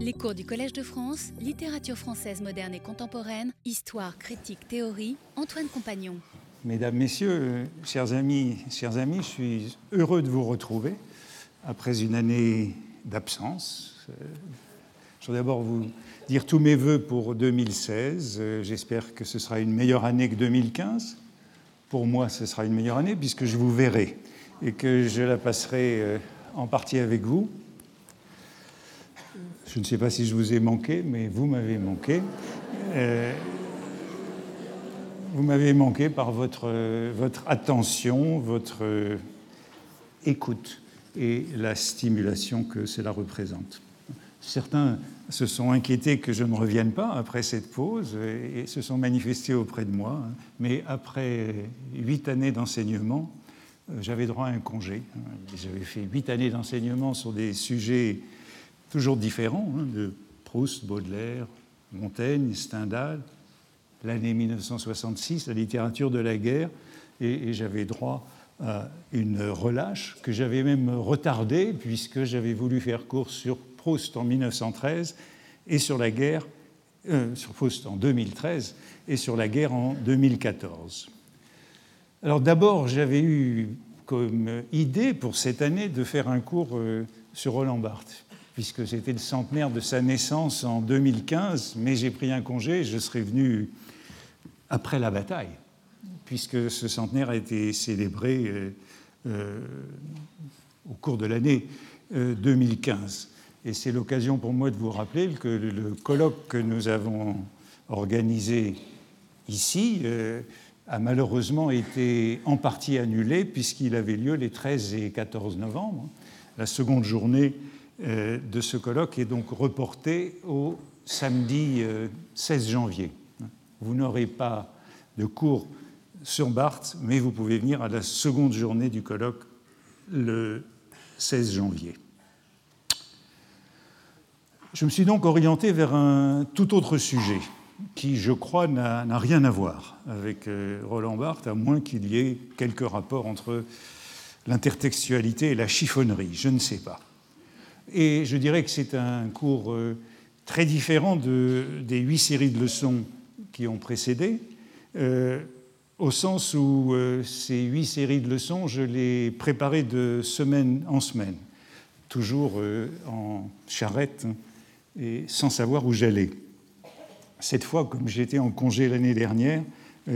Les cours du Collège de France, littérature française moderne et contemporaine, histoire, critique, théorie, Antoine Compagnon. Mesdames, Messieurs, chers amis, chers amis, je suis heureux de vous retrouver après une année d'absence. Je voudrais d'abord vous dire tous mes voeux pour 2016. J'espère que ce sera une meilleure année que 2015. Pour moi, ce sera une meilleure année puisque je vous verrai et que je la passerai euh, en partie avec vous. Je ne sais pas si je vous ai manqué, mais vous m'avez manqué. Euh, vous m'avez manqué par votre, attention, votre écoute et la stimulation que cela représente. Certains se sont inquiétés que je ne revienne pas après cette pause et se sont manifestés auprès de moi. Mais après huit années d'enseignement, euh, j'avais droit à un congé. J'avais fait huit années d'enseignement sur des sujets toujours différents, hein, de Proust, Baudelaire, Montaigne, Stendhal, l'année 1966, la littérature de la guerre, et, j'avais droit à une relâche que j'avais même retardée, puisque j'avais voulu faire cours sur Proust en 1913 et sur la guerre, euh, sur Proust en 2013 et sur la guerre en 2014. Alors d'abord, j'avais eu comme idée pour cette année de faire un cours euh, sur Roland Barthes puisque c'était le centenaire de sa naissance en 2015, mais j'ai pris un congé, je serai venu après la bataille, puisque ce centenaire a été célébré euh, euh, au cours de l'année 2015. Euh, Et c'est l'occasion pour moi de vous rappeler que le colloque que nous avons organisé ici a malheureusement été en partie annulé puisqu'il avait lieu les 13 et 14 novembre, la seconde journée de ce colloque est donc reporté au samedi 16 euh, janvier. Vous n'aurez pas de cours sur Barthes, mais vous pouvez venir à la seconde journée du colloque le 16 janvier. Je me suis donc orienté vers un tout autre sujet qui, je crois, n'a rien à voir avec euh, Roland Barthes, à moins qu'il y ait quelques rapports entre l'intertextualité et la chiffonnerie. Je ne sais pas. Et je dirais que c'est un cours euh, très différent de, des huit séries de leçons qui ont précédé, euh, au sens où euh, ces huit séries de leçons, je les préparais de semaine en semaine, toujours en charrette hein, et sans savoir où j'allais. Cette fois, comme j'étais en congé l'année dernière,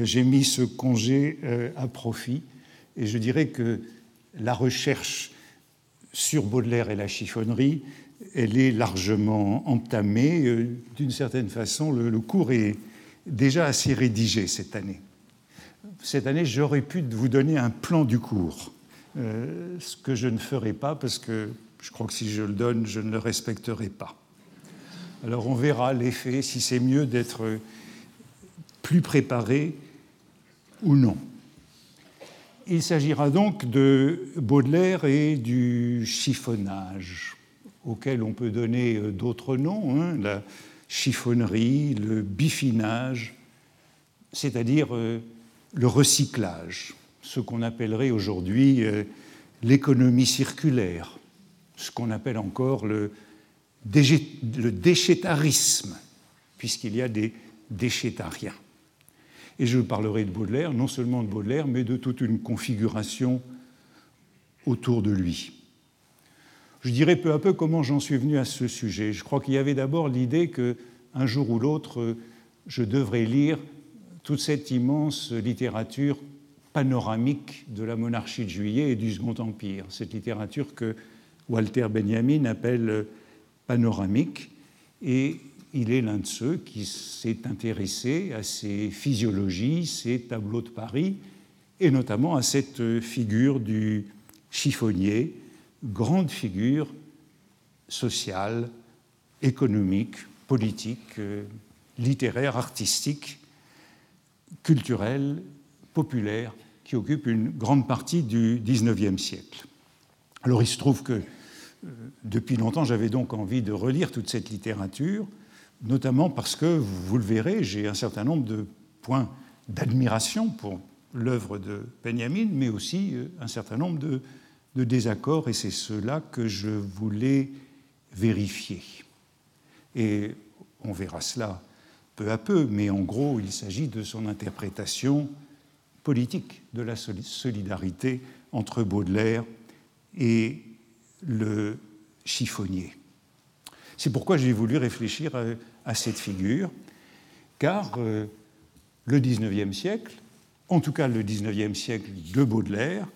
j'ai mis ce congé à profit et je dirais que la recherche sur Baudelaire et la chiffonnerie, elle est largement entamée. Euh, d'une certaine façon, le, cours est déjà assez rédigé cette année. Cette année, j'aurais pu vous donner un plan du cours, euh, ce que je ne ferai pas parce que je crois que si je le donne, je ne le respecterai pas. Alors on verra l'effet, si c'est mieux d'être plus préparé ou non. Il s'agira donc de Baudelaire et du chiffonnage, auquel on peut donner euh, d'autres noms, hein, la chiffonnerie, le biffinage, c'est-à-dire euh, le recyclage, ce qu'on appellerait aujourd'hui euh, l'économie circulaire, ce qu'on appelle encore le, le déchétarisme, puisqu'il y a des déchétariens. Et je parlerai de Baudelaire, non seulement de Baudelaire, mais de toute une configuration autour de lui. Je dirai peu à peu comment j'en suis venu à ce sujet. Je crois qu'il y avait d'abord l'idée que un jour ou l'autre, je devrais lire toute cette immense littérature panoramique de la monarchie de Juillet et du Second Empire, cette littérature que Walter Benjamin appelle panoramique. Et il est l'un de ceux qui s'est intéressé à ces physiologies, ces tableaux de Paris, et notamment à cette figure du chiffonnier, grande figure sociale, économique, politique, littéraire, artistique, culturelle, populaire, qui occupe une grande partie du XIXe siècle. Alors il se trouve que euh, depuis longtemps, j'avais donc envie de relire toute cette littérature, notamment parce que, vous le verrez, j'ai un certain nombre de points d'admiration pour l'œuvre de Benjamin, mais aussi euh, un certain nombre de, désaccords, et c'est cela que je voulais vérifier. Et on verra cela peu à peu, mais en gros, il s'agit de son interprétation politique de la solidarité entre Baudelaire et le chiffonnier. C'est pourquoi j'ai voulu réfléchir à, cette figure, car euh, le XIXe siècle, en tout cas le XIXe siècle de Baudelaire,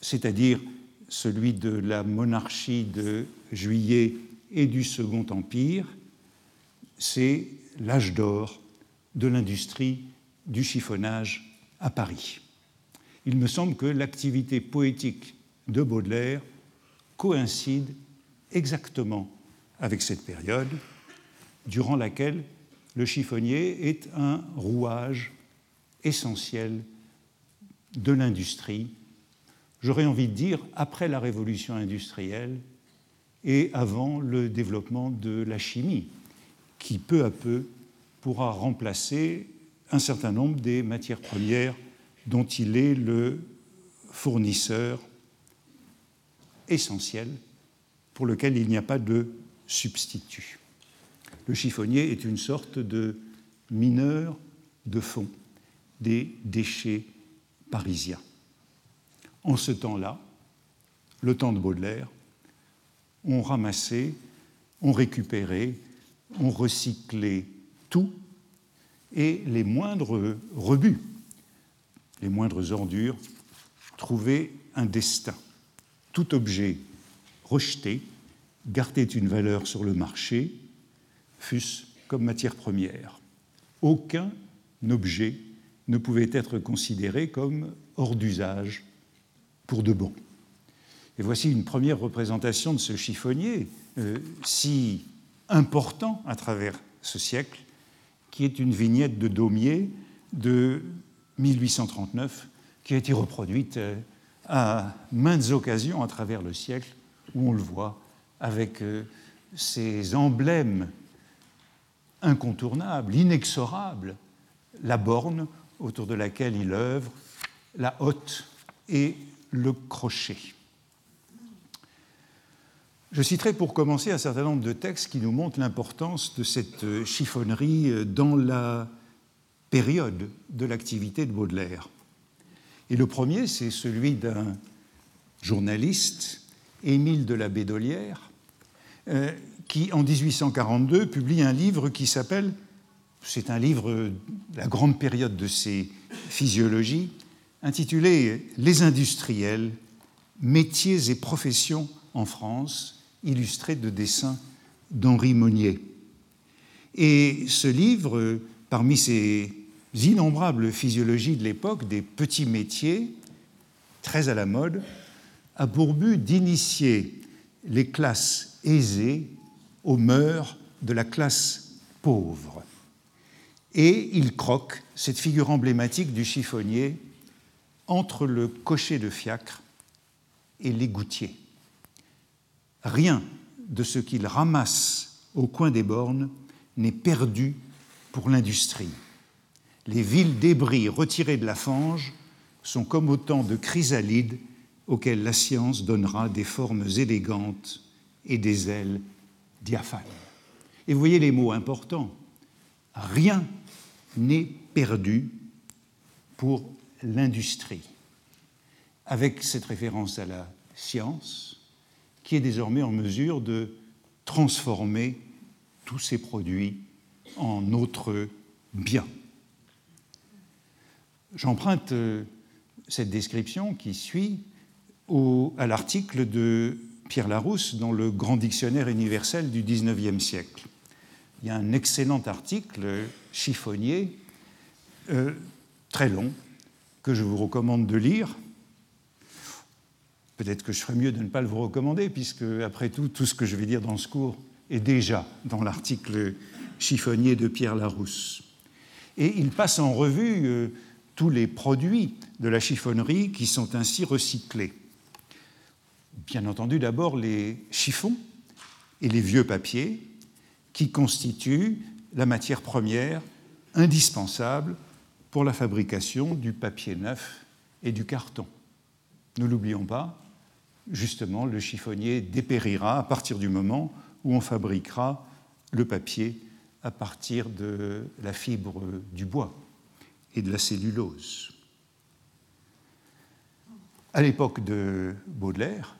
c'est-à-dire celui de la monarchie de Juillet et du Second Empire, c'est l'âge d'or de l'industrie du chiffonnage à Paris. Il me semble que l'activité poétique de Baudelaire coïncide exactement avec cette période, durant laquelle le chiffonnier est un rouage essentiel de l'industrie, j'aurais envie de dire après la révolution industrielle et avant le développement de la chimie, qui peu à peu pourra remplacer un certain nombre des matières premières dont il est le fournisseur essentiel pour lequel il n'y a pas de substitut. Le chiffonnier est une sorte de mineur de fond des déchets parisiens. En ce temps-là, le temps de Baudelaire, on ramassait, on récupérait on recyclait tout et les moindres rebuts, les moindres ordures trouvaient un destin. Tout objet rejeté gardait une valeur sur le marché, fût-ce comme matière première. Aucun objet ne pouvait être considéré comme hors d'usage pour de bon. Et voici une première représentation de ce chiffonnier, euh, si important à travers ce siècle, qui est une vignette de Daumier de 1839, qui a été reproduite euh, à maintes occasions à travers le siècle, où on le voit avec euh, ces emblèmes incontournables, inexorables, la borne autour de laquelle il œuvre, la hotte et le crochet. Je citerai pour commencer un certain nombre de textes qui nous montrent l'importance de cette chiffonnerie dans la période de l'activité de Baudelaire. Et le premier, c'est celui d'un journaliste, Émile de la Bédolière, euh, qui en 1842 publie un livre qui s'appelle, c'est un livre, la grande période de ses physiologies, intitulé Les industriels, métiers et professions en France, illustré de dessins d'Henri Monnier. Et ce livre, parmi ces innombrables physiologies de l'époque, des petits métiers, très à la mode, a pour but d'initier les classes aisées aux mœurs de la classe pauvre. Et il croque cette figure emblématique du chiffonnier entre le cocher de fiacre et l'égoutier. Rien de ce qu'il ramasse au coin des bornes n'est perdu pour l'industrie. Les villes débris retirés de la fange sont comme autant de chrysalides auxquelles la science donnera des formes élégantes et des ailes diaphanes. Et vous voyez les mots importants. Rien n'est perdu pour l'industrie. Avec cette référence à la science, qui est désormais en mesure de transformer tous ces produits en autres biens. J'emprunte euh, cette description qui suit à l'article de Pierre Larousse dans le Grand Dictionnaire universel du XIXe siècle. Il y a un excellent article chiffonnier, euh, très long, que je vous recommande de lire, Peut-être que je ferais mieux de ne pas le vous recommander, puisque, après tout, tout ce que je vais dire dans ce cours est déjà dans l'article chiffonnier de Pierre Larousse. Et il passe en revue euh, tous les produits de la chiffonnerie qui sont ainsi recyclés. Bien entendu, d'abord les chiffons et les vieux papiers qui constituent la matière première indispensable pour la fabrication du papier neuf et du carton. Ne l'oublions pas, justement, le chiffonnier dépérira à partir du moment où on fabriquera le papier à partir de la fibre du bois et de la cellulose. À l'époque de Baudelaire,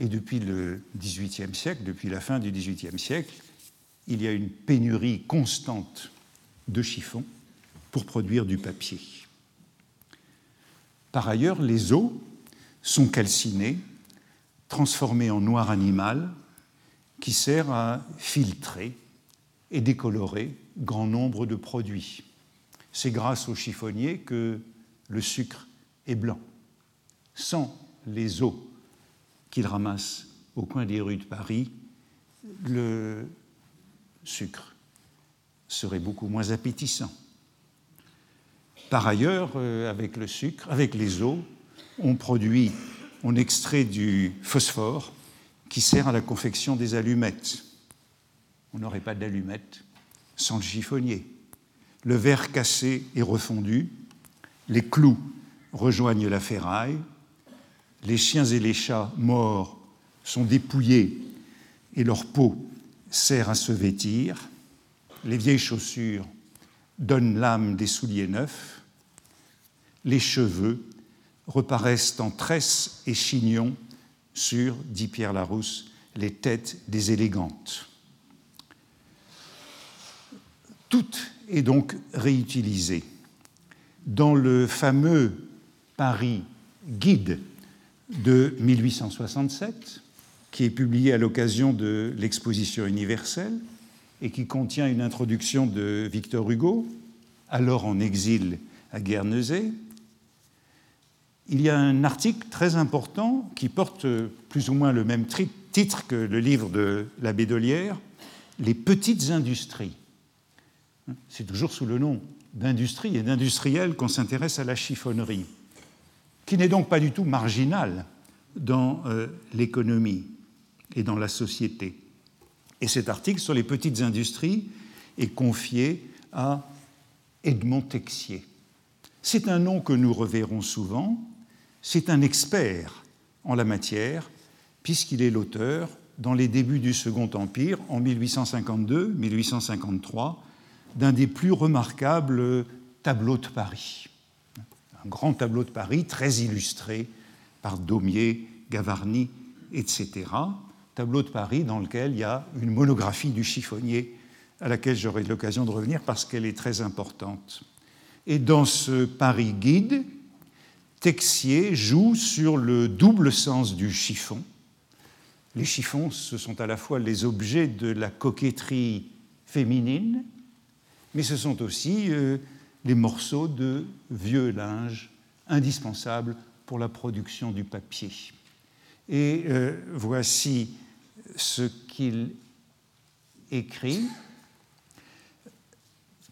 et depuis le XVIIIe siècle, depuis la fin du XVIIIe siècle, il y a une pénurie constante de chiffons pour produire du papier. Par ailleurs, les os sont calcinés, transformés en noir animal, qui sert à filtrer et décolorer grand nombre de produits. C'est grâce aux chiffonniers que le sucre est blanc. Sans les os qu'il ramasse au coin des rues de Paris, le sucre serait beaucoup moins appétissant. Par ailleurs, euh, avec le sucre, avec les eaux, on produit, on extrait du phosphore qui sert à la confection des allumettes. On n'aurait pas d'allumettes sans le chiffonnier. Le verre cassé est refondu, les clous rejoignent la ferraille, les chiens et les chats morts sont dépouillés et leur peau sert à se vêtir, les vieilles chaussures donnent l'âme des souliers neufs, les cheveux reparaissent en tresses et chignons sur, dit Pierre Larousse, les têtes des élégantes. Tout est donc réutilisé. Dans le fameux Paris Guide de 1867, qui est publié à l'occasion de l'exposition universelle et qui contient une introduction de Victor Hugo, alors en exil à Guernesey. Il y a un article très important qui porte plus ou moins le même titre que le livre de l'abbé Dolière, Les petites industries. C'est toujours sous le nom d'industrie et d'industriel qu'on s'intéresse à la chiffonnerie qui n'est donc pas du tout marginal dans euh, l'économie et dans la société. Et cet article sur les petites industries est confié à Edmond Texier. C'est un nom que nous reverrons souvent, c'est un expert en la matière, puisqu'il est l'auteur, dans les débuts du Second Empire, en 1852-1853, d'un des plus remarquables tableaux de Paris un grand tableau de Paris très illustré par Daumier, Gavarni, etc. Tableau de Paris dans lequel il y a une monographie du chiffonnier à laquelle j'aurai l'occasion de revenir parce qu'elle est très importante. Et dans ce Paris guide, Texier joue sur le double sens du chiffon. Les chiffons, ce sont à la fois les objets de la coquetterie féminine, mais ce sont aussi euh, les morceaux de vieux linge indispensables pour la production du papier. Et euh, voici ce qu'il écrit.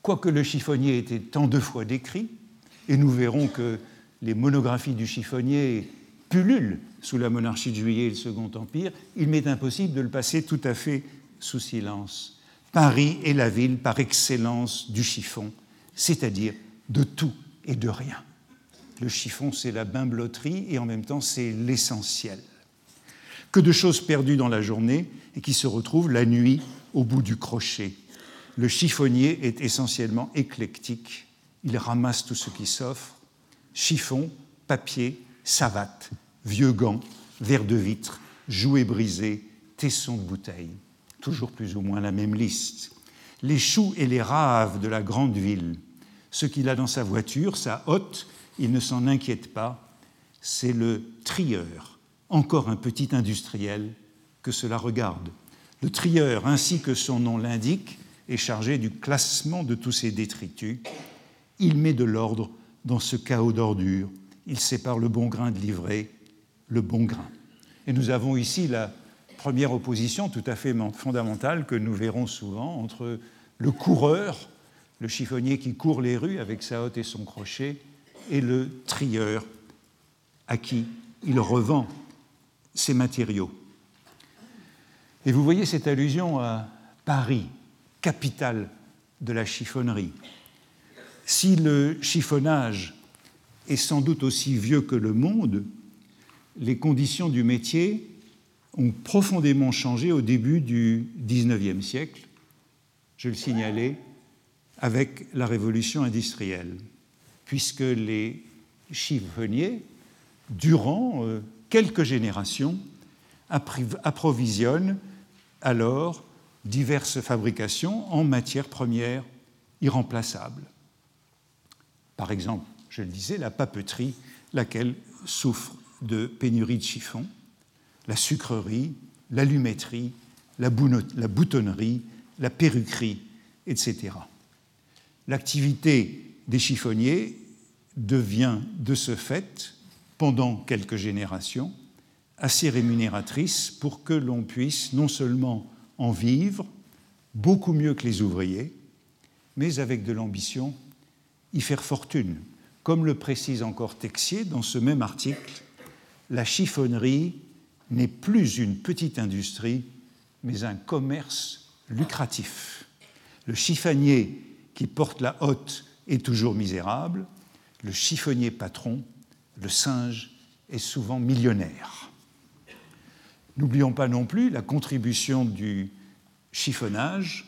Quoique le chiffonnier ait été tant de fois décrit, et nous verrons que les monographies du chiffonnier pullulent sous la monarchie de Juillet et le Second Empire, il m'est impossible de le passer tout à fait sous silence. Paris est la ville par excellence du chiffon, c'est-à-dire de tout et de rien. Le chiffon, c'est la bimbloterie et en même temps, c'est l'essentiel. Que de choses perdues dans la journée et qui se retrouvent la nuit au bout du crochet. Le chiffonnier est essentiellement éclectique. Il ramasse tout ce qui s'offre chiffon, papier, savate, vieux gants, verre de vitre, jouets brisés, tessons de bouteilles. Toujours plus ou moins la même liste. Les choux et les raves de la grande ville, ce qu'il a dans sa voiture, sa hotte, il ne s'en inquiète pas, c'est le trieur, encore un petit industriel que cela regarde. Le trieur, ainsi que son nom l'indique, est chargé du classement de tous ces détritus. Il met de l'ordre dans ce chaos d'ordures. Il sépare le bon grain de l'ivraie, le bon grain. Et nous avons ici la première opposition tout à fait fondamentale que nous verrons souvent entre le coureur, le chiffonnier qui court les rues avec sa hotte et son crochet, et le trieur à qui il revend ses matériaux. Et vous voyez cette allusion à Paris, capitale de la chiffonnerie. Si le chiffonnage est sans doute aussi vieux que le monde, les conditions du métier ont profondément changé au début du XIXe siècle je le signalais, avec la révolution industrielle, puisque les chiffonniers, durant euh, quelques générations, approvisionnent alors diverses fabrications en matières premières irremplaçables. Par exemple, je le disais, la papeterie, laquelle souffre de pénurie de chiffons, la sucrerie, l'allumetterie, la boutonnerie, la perruquerie, etc. L'activité des chiffonniers devient de ce fait, pendant quelques générations, assez rémunératrice pour que l'on puisse non seulement en vivre, beaucoup mieux que les ouvriers, mais avec de l'ambition, y faire fortune. Comme le précise encore Texier dans ce même article, la chiffonnerie n'est plus une petite industrie, mais un commerce lucratif. Le chiffonnier qui porte la hotte est toujours misérable, le chiffonnier patron, le singe, est souvent millionnaire. N'oublions pas non plus la contribution du chiffonnage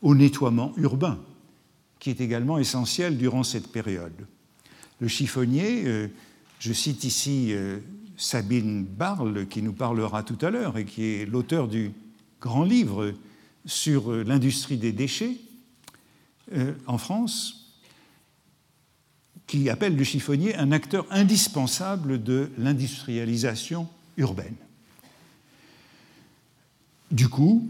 au nettoiement urbain, qui est également essentiel durant cette période. Le chiffonnier, euh, je cite ici euh, Sabine Barle, qui nous parlera tout à l'heure et qui est l'auteur du grand livre sur l'industrie des déchets en France, qui appelle le chiffonnier un acteur indispensable de l'industrialisation urbaine. Du coup,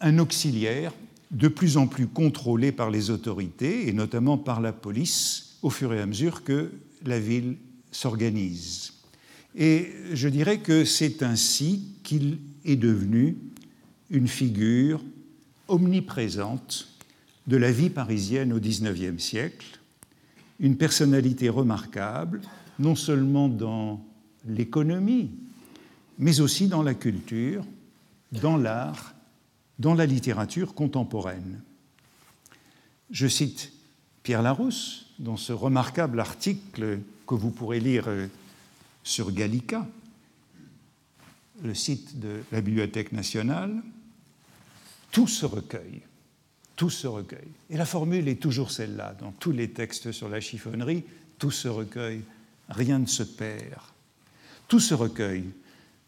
un auxiliaire de plus en plus contrôlé par les autorités, et notamment par la police, au fur et à mesure que la ville s'organise. Et je dirais que c'est ainsi qu'il est devenu une figure omniprésente de la vie parisienne au XIXe siècle, une personnalité remarquable, non seulement dans l'économie, mais aussi dans la culture, dans l'art, dans la littérature contemporaine. Je cite Pierre Larousse dans ce remarquable article que vous pourrez lire euh, sur Gallica, le site de la Bibliothèque nationale. Tout se recueille, tout se recueille. Et la formule est toujours celle-là dans tous les textes sur la chiffonnerie, tout se recueille, rien ne se perd. Tout se recueille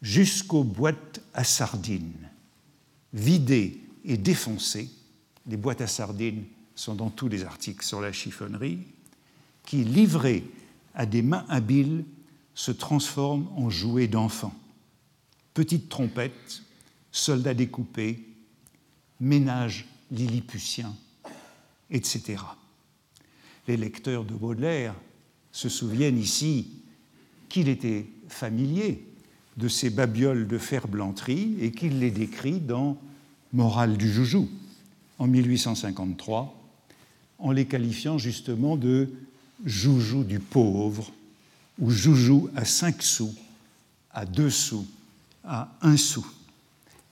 jusqu'aux boîtes à sardines, vidées et défoncées. Les boîtes à sardines sont dans tous les articles sur la chiffonnerie, qui, livrées à des mains habiles, se transforment en jouets d'enfants. Petites trompettes, soldats découpés, ménages lilliputiens, etc. Les lecteurs de Baudelaire se souviennent ici qu'il était familier de ces babioles de fer-blanterie et qu'il les décrit dans Morale du joujou en 1853, en les qualifiant justement de joujou du pauvre ou joujou à 5 sous, à 2 sous, à 1 sou.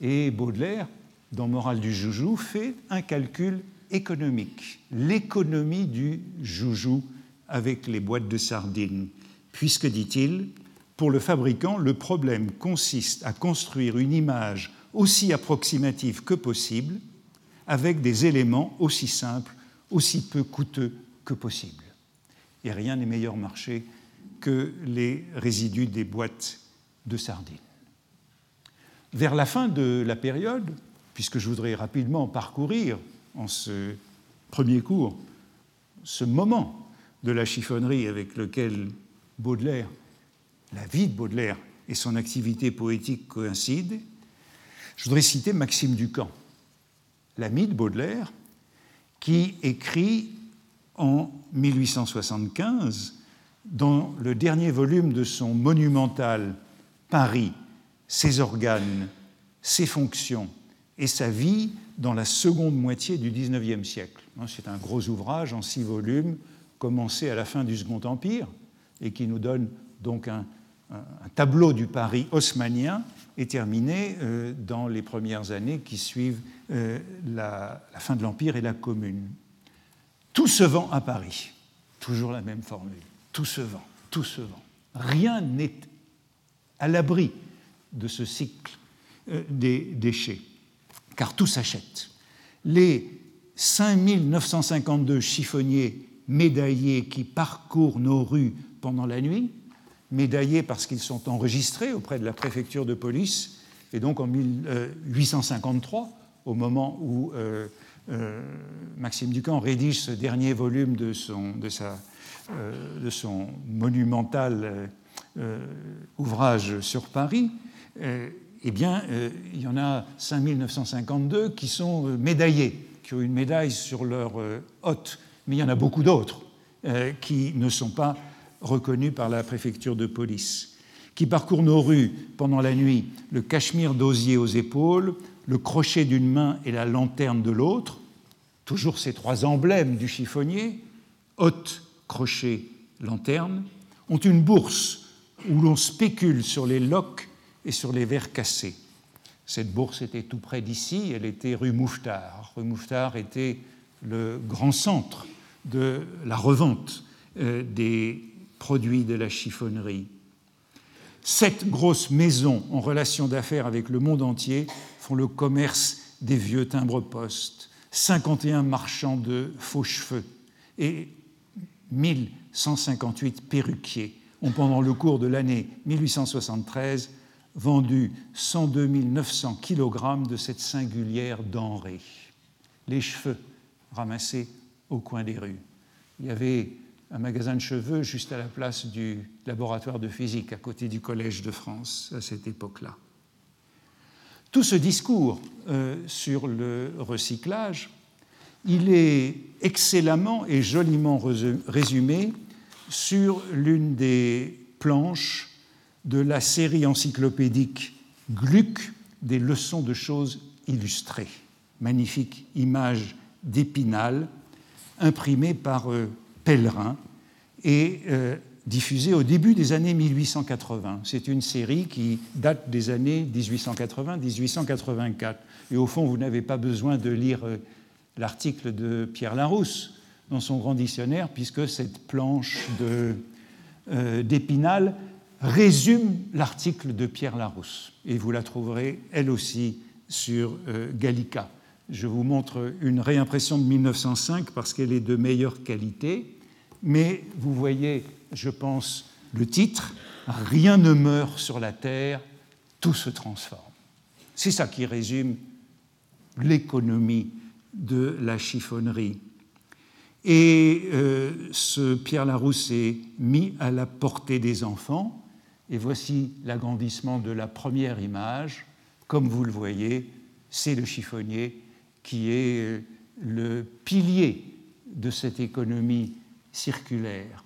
Et Baudelaire, dans Morale du joujou, fait un calcul économique, l'économie du joujou avec les boîtes de sardines, puisque, dit-il, pour le fabricant, le problème consiste à construire une image aussi approximative que possible, avec des éléments aussi simples, aussi peu coûteux que possible. Et rien n'est meilleur marché que les résidus des boîtes de sardines. Vers la fin de la période, puisque je voudrais rapidement parcourir en ce premier cours ce moment de la chiffonnerie avec lequel Baudelaire la vie de Baudelaire et son activité poétique coïncident, je voudrais citer Maxime Ducamp, l'ami de Baudelaire, qui écrit en 1875, dans le dernier volume de son monumental Paris, ses organes, ses fonctions et sa vie dans la seconde moitié du XIXe siècle. C'est un gros ouvrage en six volumes, commencé à la fin du Second Empire, et qui nous donne donc un, tableau du Paris haussmanien est terminé euh, dans les premières années qui suivent euh, la, fin de l'Empire et la Commune. Tout se vend à Paris. Toujours la même formule. Tout se vend, tout se vend. Rien n'est à l'abri de ce cycle euh, des déchets, car tout s'achète. Les 5952 chiffonniers médaillés qui parcourent nos rues pendant la nuit, médaillés parce qu'ils sont enregistrés auprès de la préfecture de police, et donc en 1853, au moment où euh, euh, Maxime Ducamp rédige ce dernier volume de son, euh, de son monumental ouvrage sur Paris, eh bien, il y en a 5952 qui sont médaillés, qui ont une médaille sur leur hôte, mais il y en a beaucoup d'autres qui ne sont pas reconnus par la préfecture de police, qui parcourent nos rues pendant la nuit, le cachemire d'osier aux épaules, le crochet d'une main et la lanterne de l'autre, toujours ces trois emblèmes du chiffonnier, hôte, crochet, lanterne, ont une bourse où l'on spécule sur les loques et sur les verres cassés. Cette bourse était tout près d'ici, elle était rue Mouffetard. Rue Mouffetard était le grand centre de la revente euh, des produits de la chiffonnerie. Sept grosses maisons en relation d'affaires avec le monde entier font le commerce des vieux timbres-poste, 51 marchands de faux cheveux et 1158 perruquiers ont pendant le cours de l'année 1873 vendu 102 900 kg de cette singulière denrée. Les cheveux ramassés au coin des rues. Il y avait un magasin de cheveux juste à la place du laboratoire de physique, à côté du Collège de France, à cette époque-là. Tout ce discours euh, sur le recyclage, il est excellemment et joliment résumé sur l'une des planches de la série encyclopédique Gluck des leçons de choses illustrées. Magnifique image d'Épinal imprimée par euh, Pèlerin et euh, diffusée au début des années 1880. C'est une série qui date des années 1880-1884. Et au fond, vous n'avez pas besoin de lire euh, l'article de Pierre Larousse dans son grand dictionnaire, puisque cette planche euh, d'Épinal résume l'article de Pierre Larousse. Et vous la trouverez, elle aussi, sur Gallica. Je vous montre une réimpression de 1905 parce qu'elle est de meilleure qualité mais vous voyez, je pense, le titre, Rien ne meurt sur la terre, tout se transforme. C'est ça qui résume l'économie de la chiffonnerie. Et euh, ce Pierre Larousse est mis à la portée des enfants. Et voici l'agrandissement de la première image. Comme vous le voyez, c'est le chiffonnier qui est euh, le pilier de cette économie circulaire,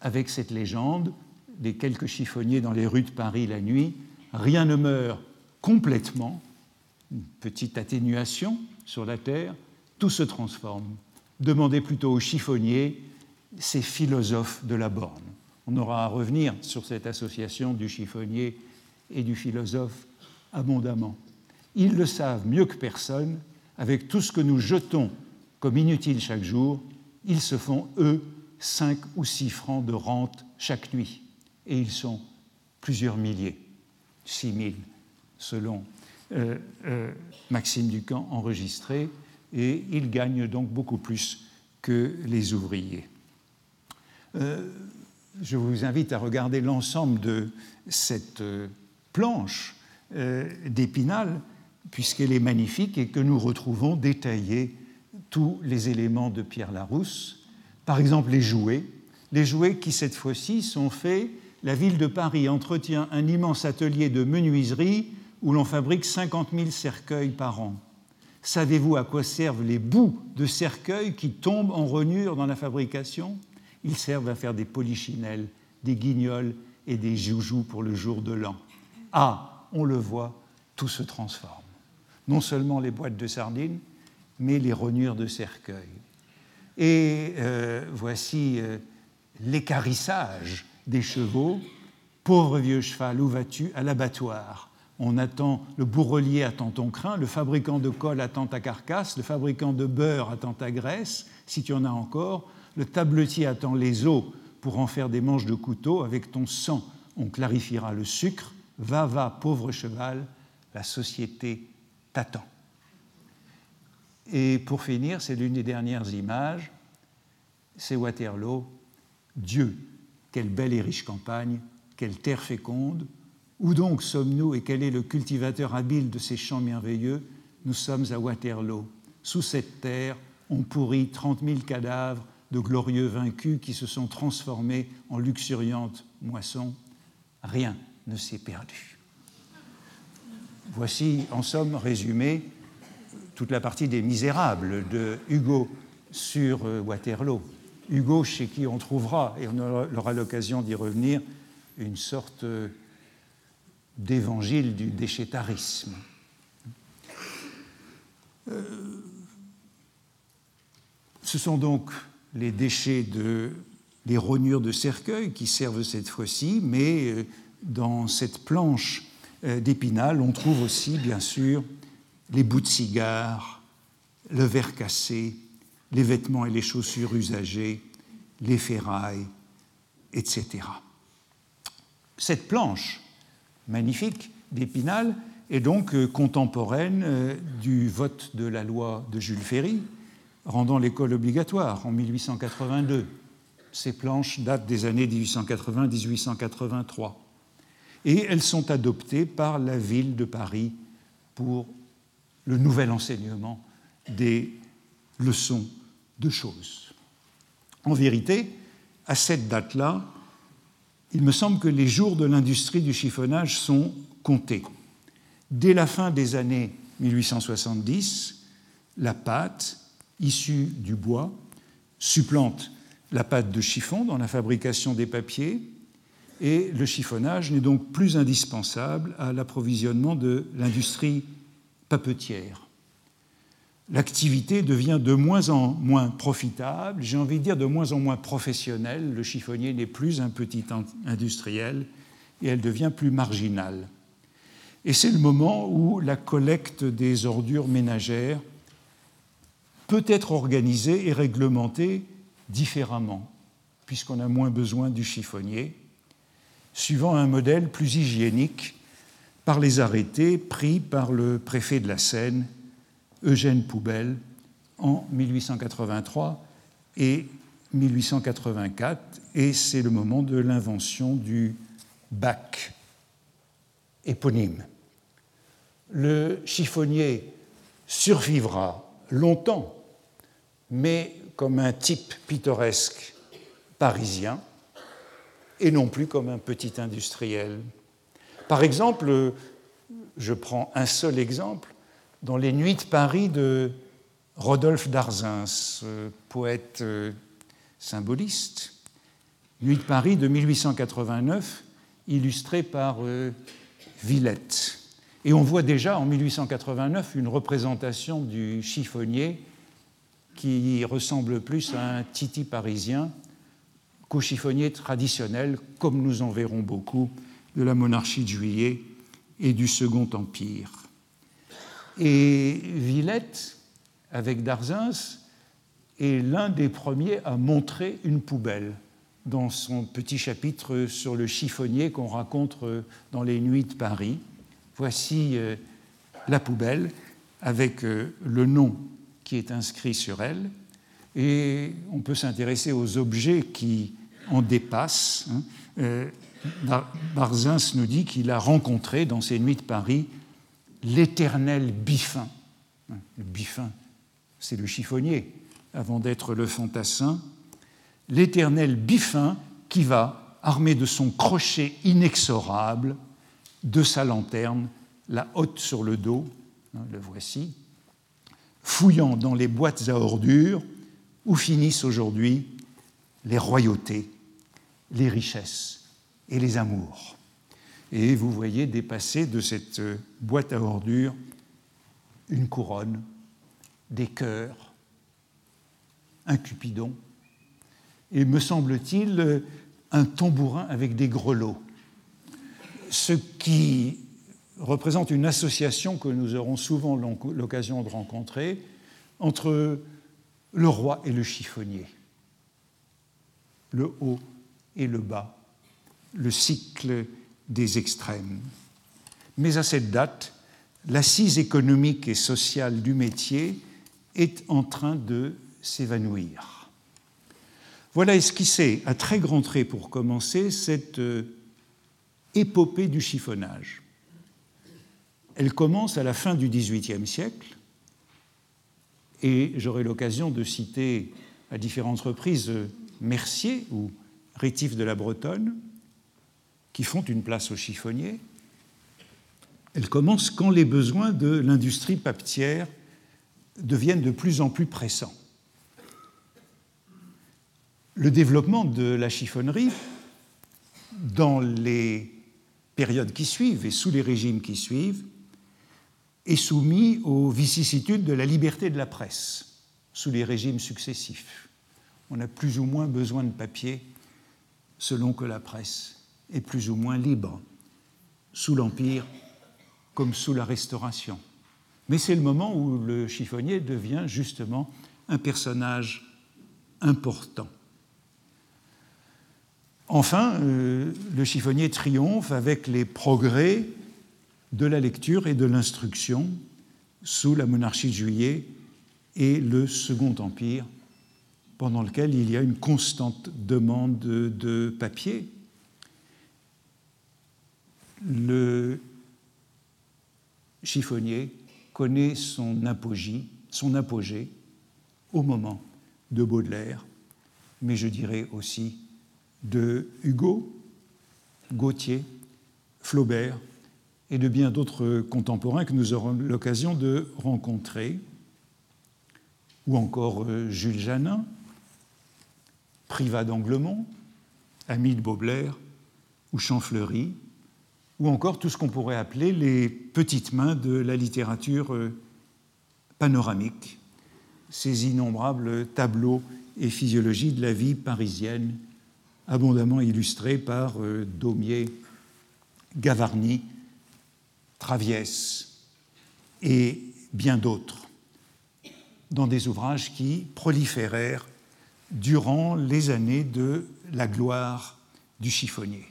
avec cette légende des quelques chiffonniers dans les rues de Paris la nuit, rien ne meurt complètement, une petite atténuation sur la terre, tout se transforme. Demandez plutôt aux chiffonniers ces philosophes de la borne. On aura à revenir sur cette association du chiffonnier et du philosophe abondamment. Ils le savent mieux que personne, avec tout ce que nous jetons comme inutile chaque jour, ils se font, eux, 5 ou 6 francs de rente chaque nuit. Et ils sont plusieurs milliers, 6 000 selon euh, euh, Maxime Ducamp enregistré, et ils gagnent donc beaucoup plus que les ouvriers. Euh, je vous invite à regarder l'ensemble de cette planche d'Épinal, puisqu'elle est magnifique et que nous retrouvons détaillée tous les éléments de Pierre Larousse, par exemple les jouets, les jouets qui cette fois-ci sont faits, la ville de Paris entretient un immense atelier de menuiserie où l'on fabrique 50 000 cercueils par an. Savez-vous à quoi servent les bouts de cercueils qui tombent en renure dans la fabrication? Ils servent à faire des polichinelles, des guignols et des joujoux pour le jour de l'an. Ah, on le voit, tout se transforme. Non seulement les boîtes de sardines, mais les rognures de cercueil. Et euh, voici euh, l'écarissage des chevaux. Pauvre vieux cheval, où vas-tu À l'abattoir? On attend, le bourrelier attend ton crin, le fabricant de colle attend ta carcasse, le fabricant de beurre attend ta graisse, si tu en as encore, le tabletier attend les os pour en faire des manches de couteau, avec ton sang on clarifiera le sucre, va, va, pauvre cheval, la société t'attend. Et pour finir, c'est l'une des dernières images, c'est Waterloo. Dieu, quelle belle et riche campagne, quelle terre féconde. Où donc sommes-nous et quel est le cultivateur habile de ces champs merveilleux? Nous sommes à Waterloo. Sous cette terre, on pourrit trente mille cadavres de glorieux vaincus qui se sont transformés en luxuriantes moissons. Rien ne s'est perdu. Voici, en somme, résumé toute la partie des Misérables de Hugo sur euh, Waterloo. Hugo, chez qui on trouvera, et on aura l'occasion d'y revenir, une sorte euh, d'évangile du déchétarisme. Euh, ce sont donc les déchets de les rognures de cercueil qui servent cette fois-ci, mais dans cette planche d'épinal, on trouve aussi, bien sûr, les bouts de cigares, le verre cassé, les vêtements et les chaussures usagées, les ferrailles, etc. Cette planche magnifique d'Épinal est donc euh, contemporaine euh, du vote de la loi de Jules Ferry rendant l'école obligatoire en 1882. Ces planches datent des années 1880-1883 et elles sont adoptées par la ville de Paris pour le nouvel enseignement des leçons de choses. En vérité, à cette date-là, il me semble que les jours de l'industrie du chiffonnage sont comptés. Dès la fin des années 1870, la pâte issue du bois supplante la pâte de chiffon dans la fabrication des papiers et le chiffonnage n'est donc plus indispensable à l'approvisionnement de l'industrie papetière. L'activité devient de moins en moins profitable, j'ai envie de dire de moins en moins professionnelle. Le chiffonnier n'est plus un petit industriel et elle devient plus marginale. Et c'est le moment où la collecte des ordures ménagères peut être organisée et réglementée différemment, puisqu'on a moins besoin du chiffonnier, suivant un modèle plus hygiénique par les arrêtés pris par le préfet de la Seine, Eugène Poubelle, en 1883 et 1884, et c'est le moment de l'invention du bac éponyme. Le chiffonnier survivra longtemps, mais comme un type pittoresque parisien, et non plus comme un petit industriel par exemple, je prends un seul exemple, dans les Nuits de Paris de Rodolphe Darzins, poète euh, symboliste, Nuits de Paris de 1889, illustré par euh, Villette. Et on voit déjà en 1889 une représentation du chiffonnier qui ressemble plus à un titi parisien qu'au chiffonnier traditionnel, comme nous en verrons beaucoup de la monarchie de Juillet et du Second Empire. Et Villette, avec Darzins, est l'un des premiers à montrer une poubelle dans son petit chapitre sur le chiffonnier qu'on raconte dans les nuits de Paris. Voici euh, la poubelle avec euh, le nom qui est inscrit sur elle. Et on peut s'intéresser aux objets qui en dépassent. Hein. Euh, Barzins nous dit qu'il a rencontré dans ses nuits de Paris l'éternel Biffin. Le Biffin, c'est le chiffonnier, avant d'être le fantassin. L'éternel Biffin qui va, armé de son crochet inexorable, de sa lanterne, la haute sur le dos, hein, le voici, fouillant dans les boîtes à ordures où finissent aujourd'hui les royautés, les richesses et les amours. Et vous voyez dépasser de cette boîte à ordures une couronne, des cœurs, un cupidon, et me semble-t-il un tambourin avec des grelots, ce qui représente une association que nous aurons souvent l'occasion de rencontrer entre le roi et le chiffonnier, le haut et le bas, le cycle des extrêmes. Mais à cette date, l'assise économique et sociale du métier est en train de s'évanouir. Voilà esquissé à très grands traits pour commencer cette euh, épopée du chiffonnage. Elle commence à la fin du XVIIIe siècle et j'aurai l'occasion de citer à différentes reprises Mercier ou Rétif de la Bretonne, qui font une place au chiffonnier. Elle commence quand les besoins de l'industrie papetière deviennent de plus en plus pressants. Le développement de la chiffonnerie, dans les périodes qui suivent et sous les régimes qui suivent, est soumis aux vicissitudes de la liberté de la presse sous les régimes successifs. On a plus ou moins besoin de papier selon que la presse est plus ou moins libre, sous l'Empire comme sous la Restauration. Mais c'est le moment où le chiffonnier devient justement un personnage important. Enfin, euh, le chiffonnier triomphe avec les progrès de la lecture et de l'instruction sous la monarchie de Juillet et le Second Empire, pendant lequel il y a une constante demande de, papier. Le chiffonnier connaît son apogée, son apogée au moment de Baudelaire, mais je dirais aussi de Hugo, Gautier, Flaubert et de bien d'autres contemporains que nous aurons l'occasion de rencontrer, ou encore euh, Jules Janin, Privat d'Anglemont, Ami de Baudelaire ou Champfleury, ou encore tout ce qu'on pourrait appeler les petites mains de la littérature euh, panoramique, ces innombrables tableaux et physiologies de la vie parisienne, abondamment illustrés par euh, Daumier, Gavarni, Traviès et bien d'autres, dans des ouvrages qui proliférèrent durant les années de la gloire du chiffonnier.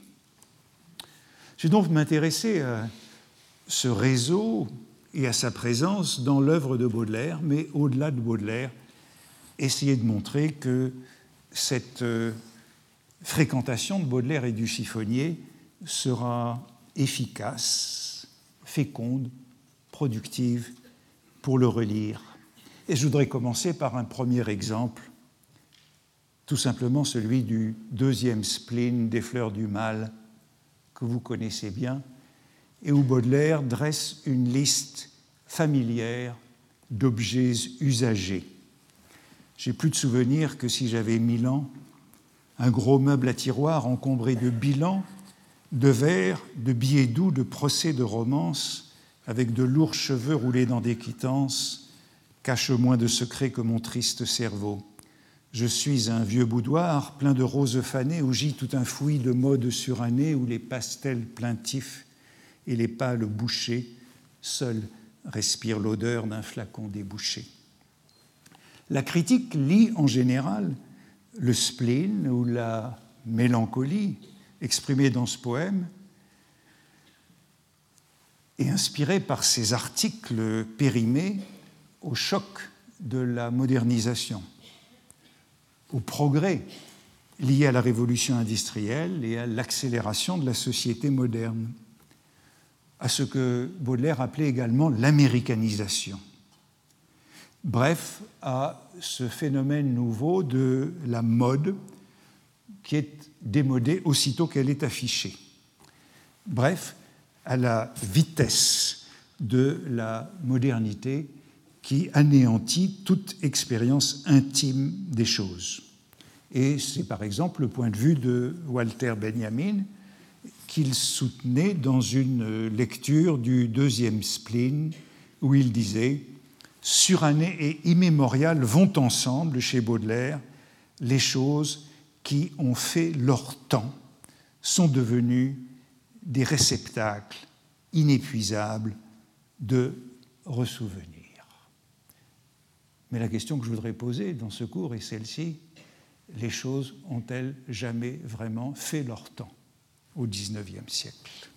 Je vais donc m'intéresser à ce réseau et à sa présence dans l'œuvre de Baudelaire, mais au-delà de Baudelaire, essayer de montrer que cette euh, fréquentation de Baudelaire et du chiffonnier sera efficace, féconde, productive pour le relire. Et je voudrais commencer par un premier exemple, tout simplement celui du deuxième spleen des fleurs du mal que vous connaissez bien, et où Baudelaire dresse une liste familière d'objets usagés. J'ai plus de souvenirs que si j'avais mille ans, un gros meuble à tiroir encombré de bilans, de verres, de billets doux, de procès de romance, avec de lourds cheveux roulés dans des quittances, cache moins de secrets que mon triste cerveau. Je suis un vieux boudoir plein de roses fanées où gît tout un fouillis de modes surannés où les pastels plaintifs et les pâles bouchés seuls respirent l'odeur d'un flacon débouché. La critique lit en général le spleen ou la mélancolie exprimée dans ce poème et inspirée par ces articles périmés au choc de la modernisation au progrès lié à la révolution industrielle et à l'accélération de la société moderne, à ce que Baudelaire appelait également l'américanisation. Bref, à ce phénomène nouveau de la mode qui est démodée aussitôt qu'elle est affichée. Bref, à la vitesse de la modernité qui anéantit toute expérience intime des choses. Et c'est par exemple le point de vue de Walter Benjamin qu'il soutenait dans une lecture du deuxième spleen où il disait Surannée et immémorial vont ensemble chez Baudelaire, les choses qui ont fait leur temps sont devenues des réceptacles inépuisables de ressouvenirs. Mais la question que je voudrais poser dans ce cours est celle-ci. Les choses ont-elles jamais vraiment fait leur temps au XIXe siècle?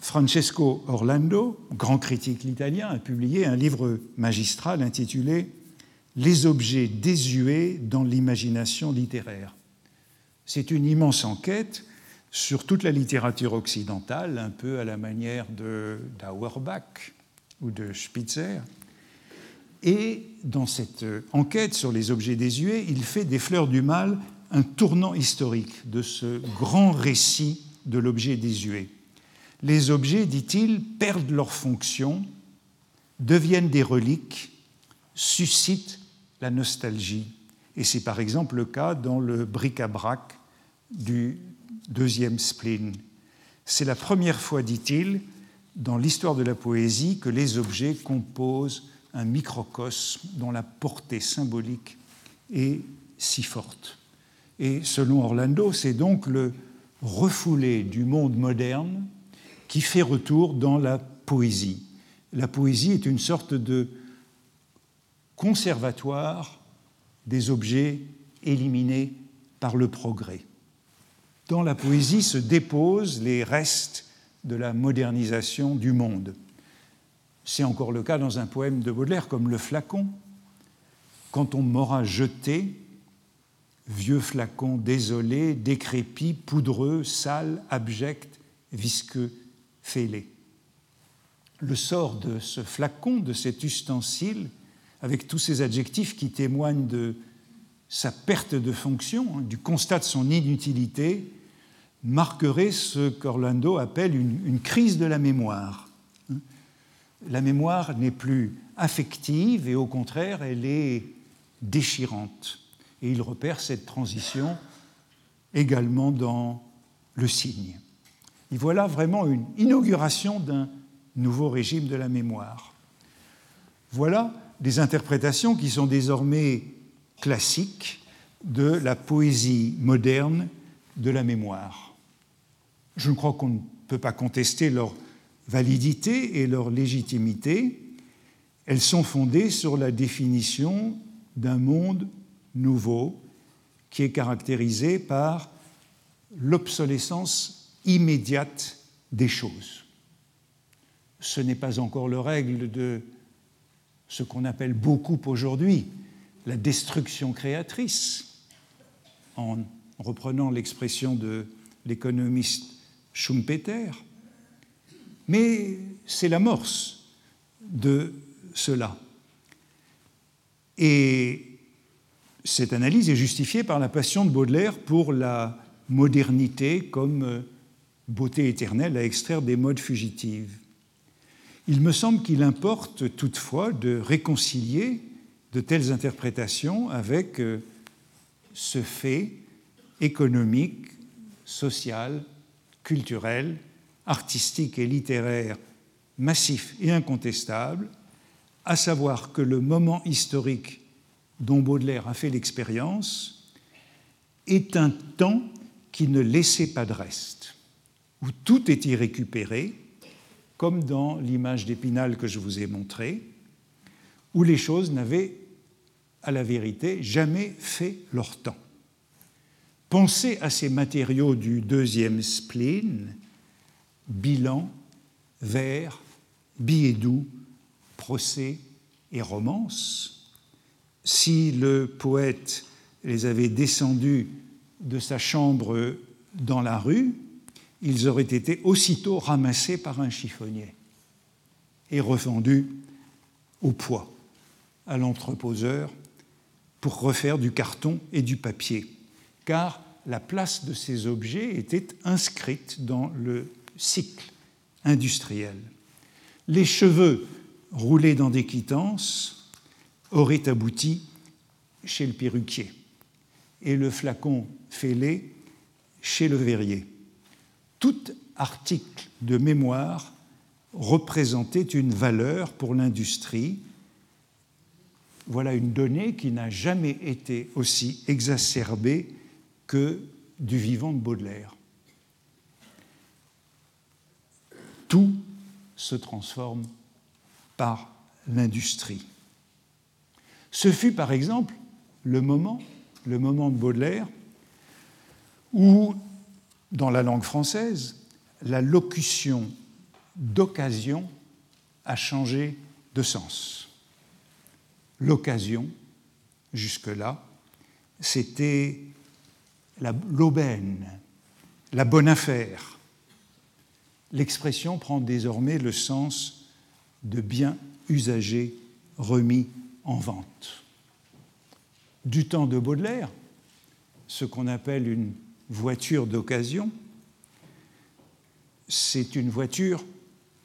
Francesco Orlando, grand critique italien, a publié un livre magistral intitulé Les objets désuets dans l'imagination littéraire. C'est une immense enquête sur toute la littérature occidentale, un peu à la manière de d'Auerbach ou de Spitzer. Et dans cette enquête sur les objets désuets, il fait des fleurs du mal un tournant historique de ce grand récit de l'objet désuet. Les objets, dit-il, perdent leur fonction, deviennent des reliques, suscitent la nostalgie. Et c'est par exemple le cas dans le bric-à-brac du deuxième spleen. C'est la première fois, dit-il, dans l'histoire de la poésie que les objets composent un microcosme dont la portée symbolique est si forte. Et selon Orlando, c'est donc le refoulé du monde moderne qui fait retour dans la poésie. La poésie est une sorte de conservatoire des objets éliminés par le progrès. Dans la poésie se déposent les restes de la modernisation du monde. C'est encore le cas dans un poème de Baudelaire comme Le flacon. Quand on m'aura jeté, vieux flacon désolé, décrépit, poudreux, sale, abject, visqueux, fêlé. Le sort de ce flacon, de cet ustensile, avec tous ces adjectifs qui témoignent de sa perte de fonction, hein, du constat de son inutilité, marquerait ce qu'Orlando appelle une, crise de la mémoire. Hein. La mémoire n'est plus affective et au contraire, elle est déchirante. Et il repère cette transition également dans le signe. Et voilà vraiment une inauguration d'un nouveau régime de la mémoire. Voilà des interprétations qui sont désormais classiques de la poésie moderne de la mémoire. Je crois qu'on ne peut pas contester leur validité et leur légitimité. Elles sont fondées sur la définition d'un monde nouveau qui est caractérisé par l'obsolescence immédiate des choses. Ce n'est pas encore le règle de ce qu'on appelle beaucoup aujourd'hui la destruction créatrice, en reprenant l'expression de l'économiste Schumpeter, mais c'est l'amorce de cela. Et cette analyse est justifiée par la passion de Baudelaire pour la modernité comme beauté éternelle à extraire des modes fugitives. Il me semble qu'il importe toutefois de réconcilier de telles interprétations avec euh, ce fait économique, social, culturel, artistique et littéraire massif et incontestable, à savoir que le moment historique dont Baudelaire a fait l'expérience est un temps qui ne laissait pas de reste, où tout est irrécupéré, comme dans l'image d'Épinal que je vous ai montrée, où les choses n'avaient, à la vérité, jamais fait leur temps. Pensez à ces matériaux du deuxième spleen, bilan, vers, billets doux, procès et romance. Si le poète les avait descendus de sa chambre dans la rue, ils auraient été aussitôt ramassés par un chiffonnier et revendus au poids à l'entreposeur pour refaire du carton et du papier, car la place de ces objets était inscrite dans le cycle industriel. Les cheveux roulés dans des quittances auraient abouti chez le perruquier et le flacon fêlé chez le verrier tout article de mémoire représentait une valeur pour l'industrie. Voilà une donnée qui n'a jamais été aussi exacerbée que du vivant de Baudelaire. Tout se transforme par l'industrie. Ce fut par exemple le moment, le moment de Baudelaire, où dans la langue française, la locution d'occasion a changé de sens. L'occasion, jusque-là, c'était l'aubaine, la bonne affaire. L'expression prend désormais le sens de bien usagé remis en vente. Du temps de Baudelaire, ce qu'on appelle une voiture d'occasion, c'est une voiture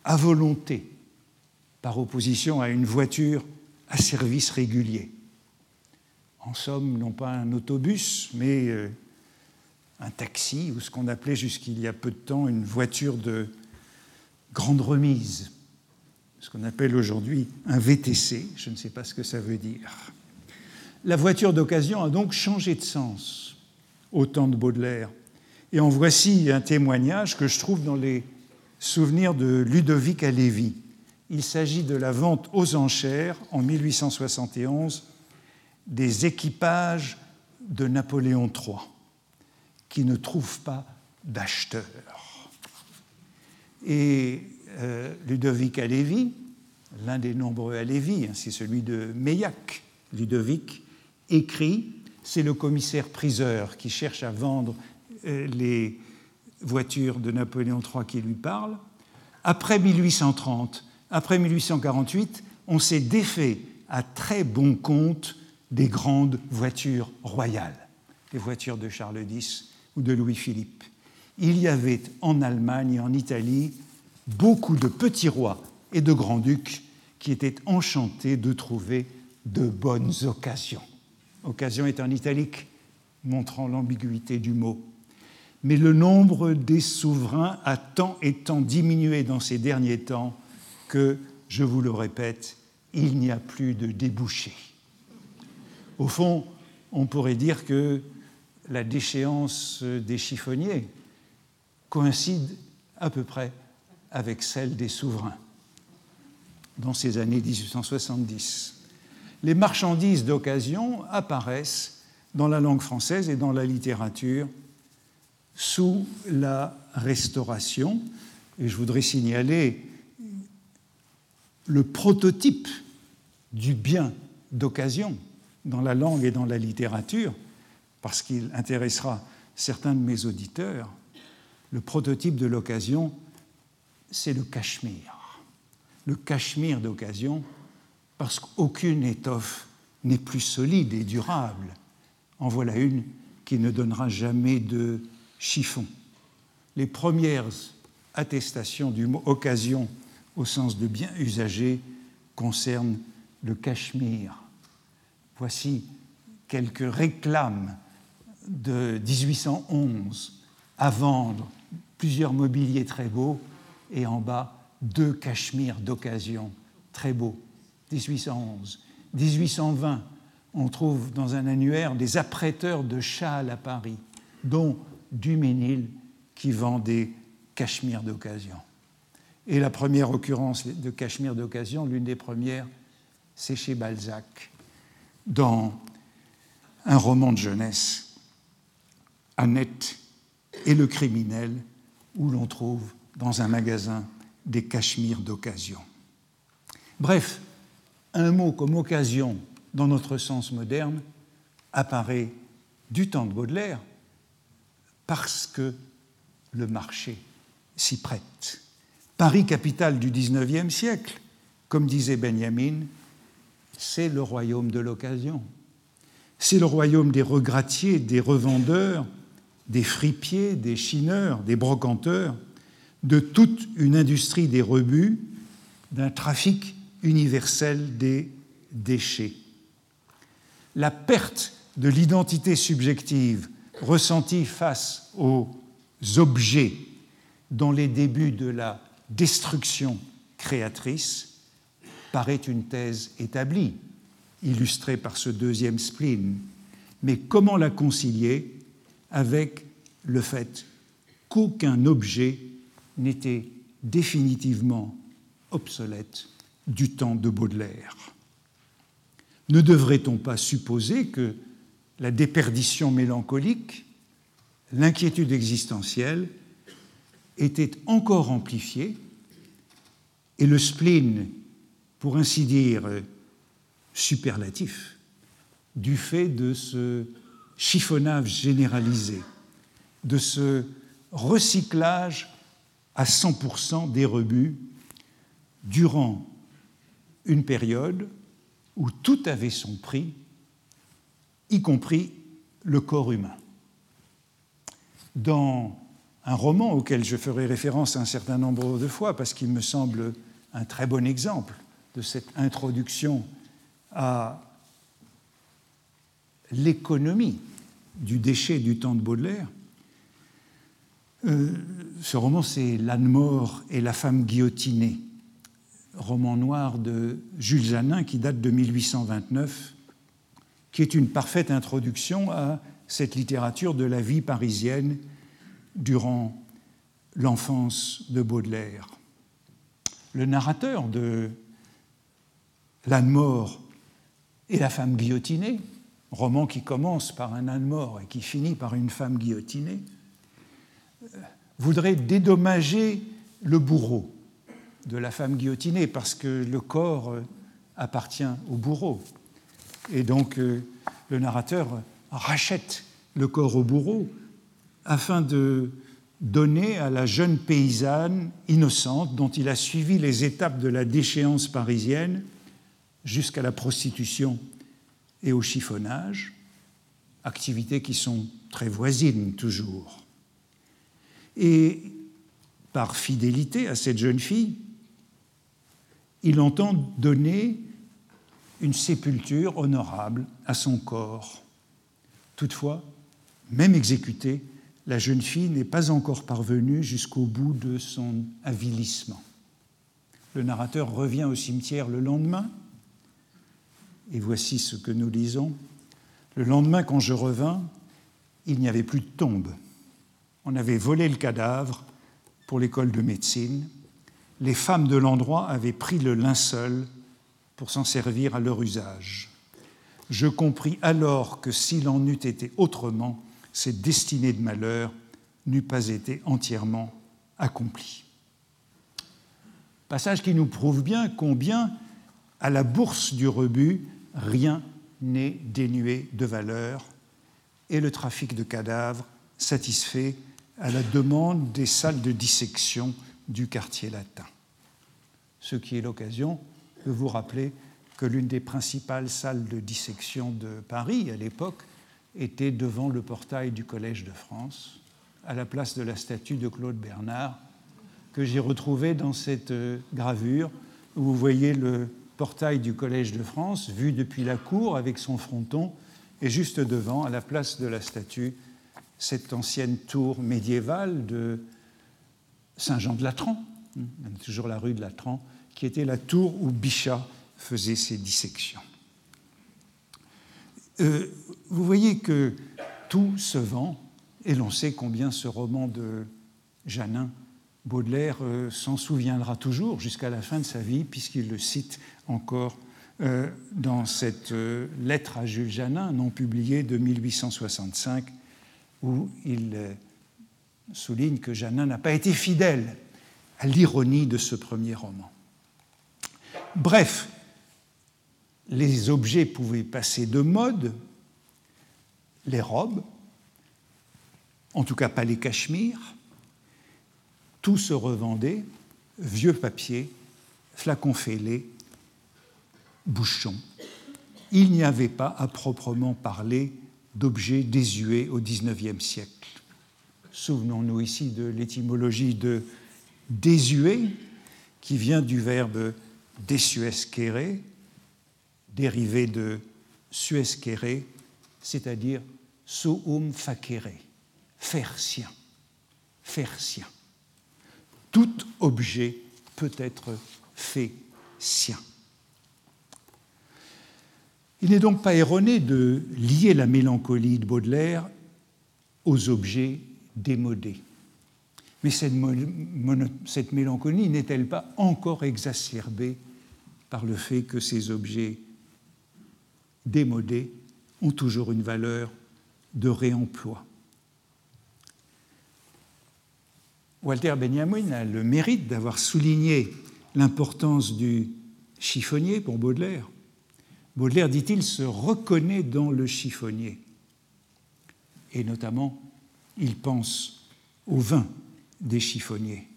à volonté, par opposition à une voiture à service régulier. En somme, non pas un autobus, mais euh, un taxi, ou ce qu'on appelait jusqu'il y a peu de temps une voiture de grande remise, ce qu'on appelle aujourd'hui un VTC, je ne sais pas ce que ça veut dire. La voiture d'occasion a donc changé de sens au temps de Baudelaire. Et en voici un témoignage que je trouve dans les souvenirs de Ludovic Alévi. Il s'agit de la vente aux enchères en 1871 des équipages de Napoléon III, qui ne trouvent pas d'acheteurs. Et euh, Ludovic Alévi, l'un des nombreux Alévi, hein, c'est celui de Meillac, Ludovic, écrit, c'est le commissaire-priseur qui cherche à vendre euh, les voitures de Napoléon III qui lui parle. Après 1830, après 1848, on s'est défait à très bon compte des grandes voitures royales, les voitures de Charles X ou de Louis-Philippe. Il y avait en Allemagne et en Italie beaucoup de petits rois et de grands-ducs qui étaient enchantés de trouver de bonnes occasions. Occasion est en italique, montrant l'ambiguïté du mot. Mais le nombre des souverains a tant et tant diminué dans ces derniers temps que, je vous le répète, il n'y a plus de débouchés. Au fond, on pourrait dire que la déchéance des chiffonniers coïncide à peu près avec celle des souverains dans ces années 1870. Les marchandises d'occasion apparaissent dans la langue française et dans la littérature sous la Restauration. Et je voudrais signaler le prototype du bien d'occasion dans la langue et dans la littérature, parce qu'il intéressera certains de mes auditeurs. Le prototype de l'occasion, c'est le cachemire. Le cachemire d'occasion, parce qu'aucune étoffe n'est plus solide et durable. En voilà une qui ne donnera jamais de chiffon. Les premières attestations du mot occasion au sens de bien usagé concernent le cachemire. Voici quelques réclames de 1811 à vendre, plusieurs mobiliers très beaux, et en bas, deux cachemires d'occasion très beaux. 1811. 1820, on trouve dans un annuaire des apprêteurs de châles à Paris, dont Duménil qui vend des cachemires d'occasion. Et la première occurrence de cachemire d'occasion, l'une des premières, c'est chez Balzac, dans un roman de jeunesse, Annette et le criminel, où l'on trouve dans un magasin des cachemires d'occasion. Bref, un mot comme occasion dans notre sens moderne apparaît du temps de Baudelaire parce que le marché s'y prête. Paris, capitale du XIXe siècle, comme disait Benjamin, c'est le royaume de l'occasion. C'est le royaume des regrattiers, des revendeurs, des fripiers, des chineurs, des brocanteurs, de toute une industrie des rebuts, d'un trafic universel des déchets. La perte de l'identité subjective ressentie face aux objets dans les débuts de la destruction créatrice paraît une thèse établie, illustrée par ce deuxième spleen. Mais comment la concilier avec le fait qu'aucun objet n'était définitivement obsolète du temps de Baudelaire. Ne devrait-on pas supposer que la déperdition mélancolique, l'inquiétude existentielle étaient encore amplifiées et le spleen, pour ainsi dire, superlatif, du fait de ce chiffonnage généralisé, de ce recyclage à 100% des rebuts durant une période où tout avait son prix, y compris le corps humain. Dans un roman auquel je ferai référence un certain nombre de fois parce qu'il me semble un très bon exemple de cette introduction à l'économie du déchet du temps de Baudelaire. Euh, ce roman, c'est L'âne mort et la femme guillotinée, roman noir de Jules Janin qui date de 1829, qui est une parfaite introduction à cette littérature de la vie parisienne durant l'enfance de Baudelaire. Le narrateur de L'âne mort et la femme guillotinée, roman qui commence par un âne mort et qui finit par une femme guillotinée, voudrait dédommager le bourreau de la femme guillotinée parce que le corps appartient au bourreau. Et donc euh, le narrateur rachète le corps au bourreau afin de donner à la jeune paysanne innocente dont il a suivi les étapes de la déchéance parisienne jusqu'à la prostitution et au chiffonnage, activités qui sont très voisines toujours. Et par fidélité à cette jeune fille, il entend donner une sépulture honorable à son corps. Toutefois, même exécutée, la jeune fille n'est pas encore parvenue jusqu'au bout de son avilissement. Le narrateur revient au cimetière le lendemain, et voici ce que nous lisons. Le lendemain, quand je revins, il n'y avait plus de tombe. On avait volé le cadavre pour l'école de médecine. Les femmes de l'endroit avaient pris le linceul pour s'en servir à leur usage. Je compris alors que s'il en eût été autrement, cette destinée de malheur n'eût pas été entièrement accomplie. Passage qui nous prouve bien combien, à la bourse du rebut, rien n'est dénué de valeur et le trafic de cadavres satisfait à la demande des salles de dissection du quartier latin. Ce qui est l'occasion de vous rappeler que l'une des principales salles de dissection de Paris à l'époque était devant le portail du Collège de France, à la place de la statue de Claude Bernard, que j'ai retrouvée dans cette euh, gravure où vous voyez le portail du Collège de France, vu depuis la cour avec son fronton, et juste devant, à la place de la statue, cette ancienne tour médiévale de Saint-Jean de Latran, hein, toujours la rue de Latran, qui était la tour où Bichat faisait ses dissections. Euh, vous voyez que tout se vend, et l'on sait combien ce roman de Janin Baudelaire euh, s'en souviendra toujours jusqu'à la fin de sa vie, puisqu'il le cite encore euh, dans cette lettre à Jules Janin, non publiée de 1865, où il souligne que Janin n'a pas été fidèle à l'ironie de ce premier roman. Bref, les objets pouvaient passer de mode, les robes, en tout cas pas les cachemires, tout se revendait, vieux papier, flacons fêlés, bouchons. Il n'y avait pas à proprement parler d'objets désuets au XIXe siècle. Souvenons-nous ici de l'étymologie de désuet, qui vient du verbe desuesquere, dérivé de suesquere, c'est-à-dire suum facere, faire sien, faire sien tout objet peut être fait sien. Il n'est donc pas erroné de lier la mélancolie de Baudelaire aux objets démodés. Mais cette, cette mélancolie n'est-elle pas encore exacerbée par le fait que ces objets démodés ont toujours une valeur de réemploi? Walter Benjamin a le mérite d'avoir souligné l'importance du chiffonnier pour Baudelaire. Baudelaire, dit-il, se reconnaît dans le chiffonnier. Et notamment, il pense au vin des chiffonniers.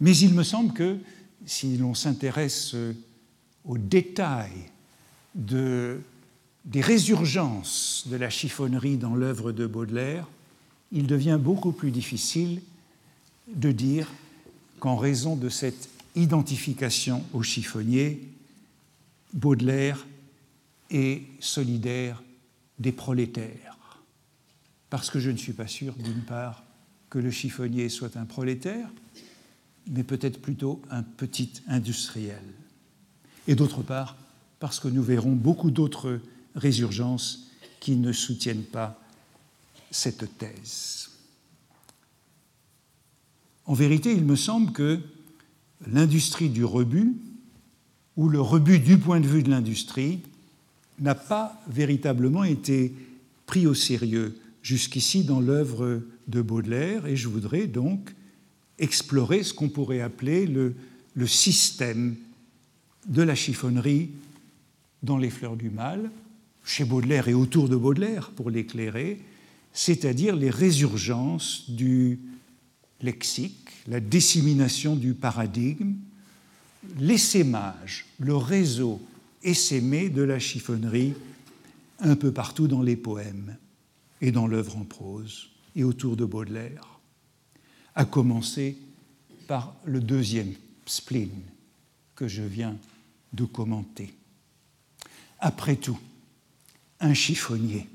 Mais il me semble que si l'on s'intéresse aux détails de, des résurgences de la chiffonnerie dans l'œuvre de Baudelaire, il devient beaucoup plus difficile de dire qu'en raison de cette identification au chiffonnier, Baudelaire est solidaire des prolétaires. Parce que je ne suis pas sûr, d'une part, que le chiffonnier soit un prolétaire, mais peut-être plutôt un petit industriel. Et d'autre part, parce que nous verrons beaucoup d'autres résurgences qui ne soutiennent pas cette thèse. En vérité, il me semble que l'industrie du rebut, ou le rebut du point de vue de l'industrie, n'a pas véritablement été pris au sérieux jusqu'ici dans l'œuvre de Baudelaire, et je voudrais donc explorer ce qu'on pourrait appeler le, système de la chiffonnerie dans les fleurs du mal, chez Baudelaire et autour de Baudelaire, pour l'éclairer, c'est-à-dire les résurgences du lexique, la dissémination du paradigme, l'essaimage, le réseau essaimé de la chiffonnerie un peu partout dans les poèmes et dans l'œuvre en prose et autour de Baudelaire, à commencer par le deuxième spleen que je viens de commenter. Après tout, un chiffonnier,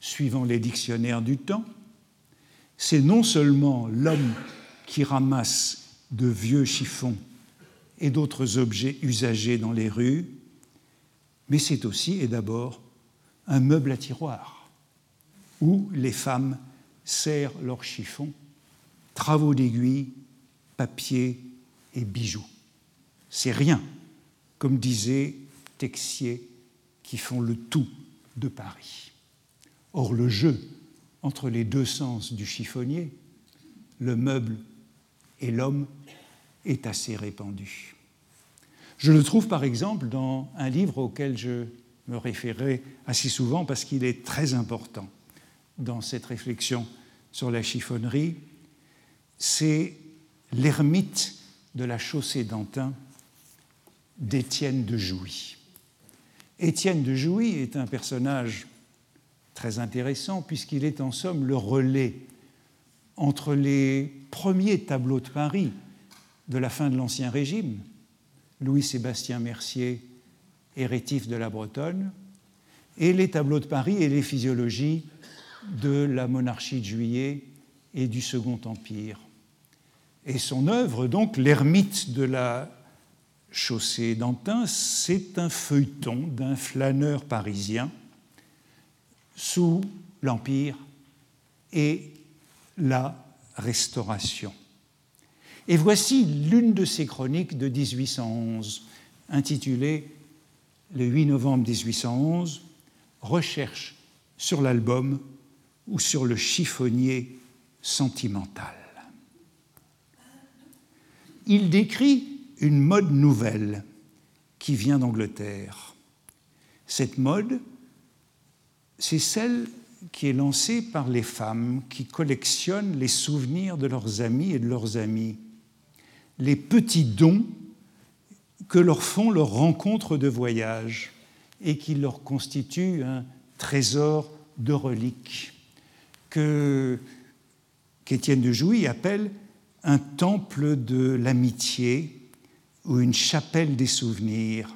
suivant les dictionnaires du temps, c'est non seulement l'homme qui ramasse de vieux chiffons et d'autres objets usagés dans les rues, mais c'est aussi et d'abord un meuble à tiroir où les femmes serrent leurs chiffons, travaux d'aiguille, papier et bijoux. C'est rien, comme disait Texier, qui font le tout de Paris. Or, le jeu entre les deux sens du chiffonnier, le meuble et l'homme, est assez répandu. Je le trouve par exemple dans un livre auquel je me référerai assez souvent parce qu'il est très important dans cette réflexion sur la chiffonnerie, c'est L'ermite de la chaussée d'Antin d'Étienne de Jouy. Étienne de Jouy est un personnage très intéressant puisqu'il est en somme le relais entre les premiers tableaux de Paris de la fin de l'Ancien Régime, Louis-Sébastien Mercier et Rétif de la Bretonne, et les tableaux de Paris et les physiologies de la monarchie de Juillet et du Second Empire. Et son œuvre, donc, l'ermite de la chaussée d'Antin, c'est un feuilleton d'un flâneur parisien sous l'Empire et la Restauration. Et voici l'une de ses chroniques de 1811, intitulée le 8 novembre 1811, Recherche sur l'album ou sur le chiffonnier sentimental. Il décrit une mode nouvelle qui vient d'Angleterre. Cette mode, c'est celle qui est lancée par les femmes qui collectionnent les souvenirs de leurs amis et de leurs amis, les petits dons que leur font leurs rencontres de voyage et qui leur constituent un trésor de reliques qu'Étienne de Jouy appelle un temple de l'amitié ou une chapelle des souvenirs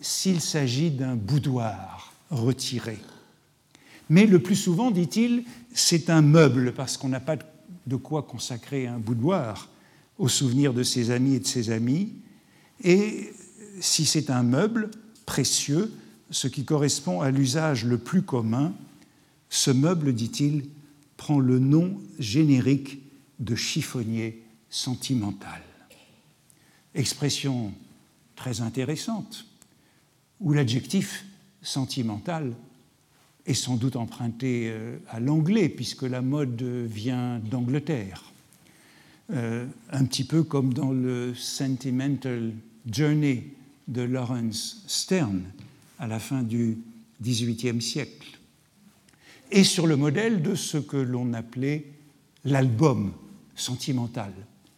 s'il s'agit d'un boudoir retiré. Mais le plus souvent, dit-il, c'est un meuble, parce qu'on n'a pas de quoi consacrer un boudoir aux souvenirs de ses amis et de ses amis. Et si c'est un meuble précieux, ce qui correspond à l'usage le plus commun, ce meuble, dit-il, prend le nom générique de chiffonnier sentimental. Expression très intéressante, où l'adjectif sentimental est sans doute emprunté euh, à l'anglais, puisque la mode vient d'Angleterre. euh, un petit peu comme dans le Sentimental Journey de Lawrence Stern à la fin du XVIIIe siècle, et sur le modèle de ce que l'on appelait l'album sentimental.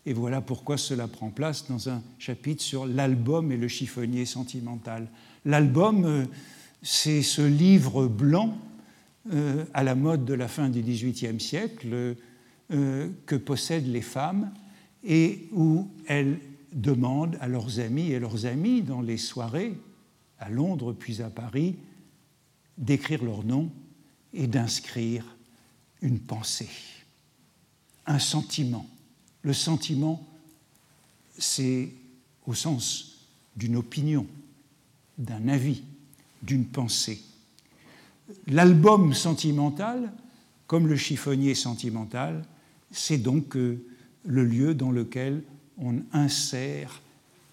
Et voilà pourquoi cela prend place dans un chapitre sur l'album et le chiffonnier sentimental. L'album, euh, c'est ce livre blanc euh, à la mode de la fin du XVIIIe siècle euh, que possèdent les femmes et où elles demandent à leurs amis et leurs amis dans les soirées, à Londres puis à Paris, d'écrire leur nom et d'inscrire une pensée, un sentiment. Le sentiment, c'est au sens d'une opinion, d'un avis, d'une pensée. L'album sentimental, comme le chiffonnier sentimental, c'est donc euh, le lieu dans lequel on insère,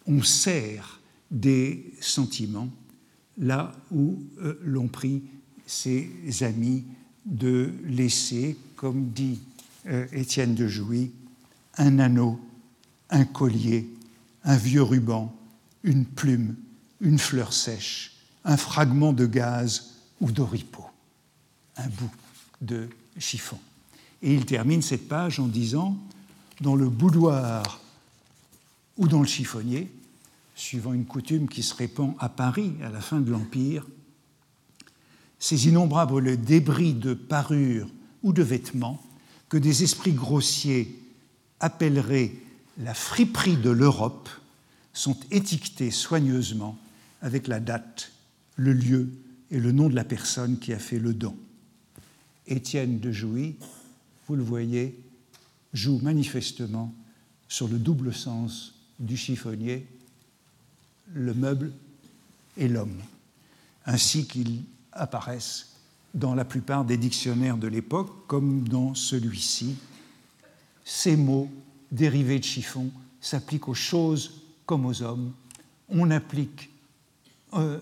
on sert des sentiments, là où euh, l'on prie ses amis de laisser, comme dit euh, Étienne de Jouy, un anneau, un collier, un vieux ruban, une plume, une fleur sèche, un fragment de gaz ou d'oripeau, un bout de chiffon. Et il termine cette page en disant Dans le boudoir ou dans le chiffonnier, suivant une coutume qui se répand à Paris à la fin de l'Empire, ces innombrables débris de parures ou de vêtements que des esprits grossiers appelleraient la friperie de l'Europe sont étiquetés soigneusement avec la date, le lieu et le nom de la personne qui a fait le don. Étienne de Jouy, vous le voyez, joue manifestement sur le double sens du chiffonnier, le meuble et l'homme, ainsi qu'ils apparaissent dans la plupart des dictionnaires de l'époque, comme dans celui-ci. Ces mots dérivés de chiffon s'appliquent aux choses comme aux hommes. On, applique, euh,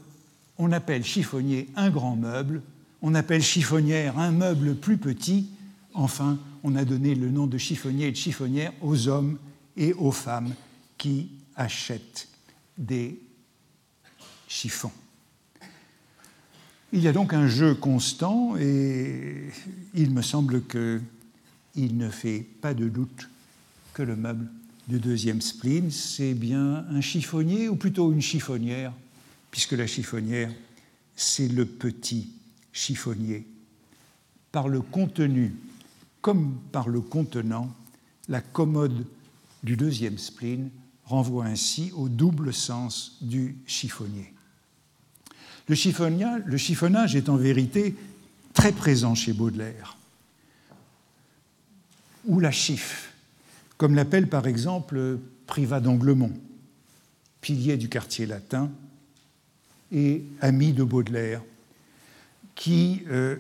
on appelle chiffonnier un grand meuble, on appelle chiffonnière un meuble plus petit. Enfin, on a donné le nom de chiffonnier et de chiffonnière aux hommes et aux femmes qui achètent des chiffons. Il y a donc un jeu constant et il me semble qu'il ne fait pas de doute que le meuble du deuxième spleen, c'est bien un chiffonnier ou plutôt une chiffonnière, puisque la chiffonnière, c'est le petit chiffonnier. Par le contenu comme par le contenant, la commode du deuxième spleen renvoie ainsi au double sens du chiffonnier. Le, chiffonnage est en vérité très présent chez Baudelaire, ou la chiffre, comme l'appelle par exemple Privat d'Anglemont, pilier du quartier latin et ami de Baudelaire, qui, euh,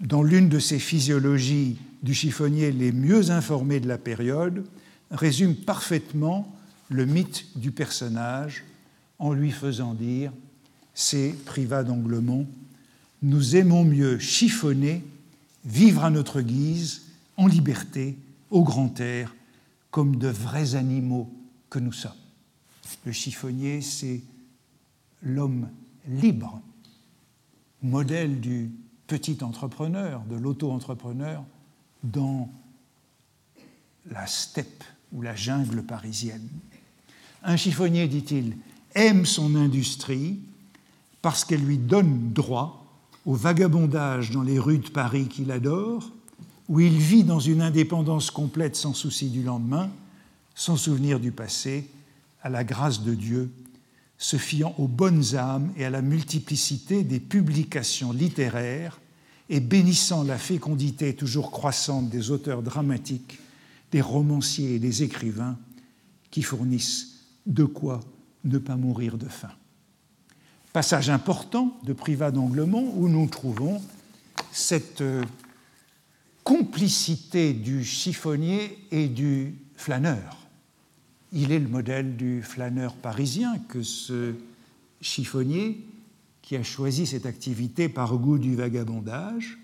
dans l'une de ses physiologies du chiffonnier les mieux informées de la période, résume parfaitement le mythe du personnage en lui faisant dire c'est Privat d'Anglemont, nous aimons mieux chiffonner, vivre à notre guise, en liberté, au grand air, comme de vrais animaux que nous sommes. Le chiffonnier, c'est l'homme libre, modèle du petit entrepreneur, de l'auto-entrepreneur dans la steppe ou la jungle parisienne. Un chiffonnier, dit-il, aime son industrie, parce qu'elle lui donne droit au vagabondage dans les rues de Paris qu'il adore, où il vit dans une indépendance complète sans souci du lendemain, sans souvenir du passé, à la grâce de Dieu, se fiant aux bonnes âmes et à la multiplicité des publications littéraires et bénissant la fécondité toujours croissante des auteurs dramatiques, des romanciers et des écrivains qui fournissent de quoi ne pas mourir de faim. Passage important de Privat d'Anglemont où nous trouvons cette euh, complicité du chiffonnier et du flâneur. Il est le modèle du flâneur parisien que ce chiffonnier qui a choisi cette activité par goût du vagabondage.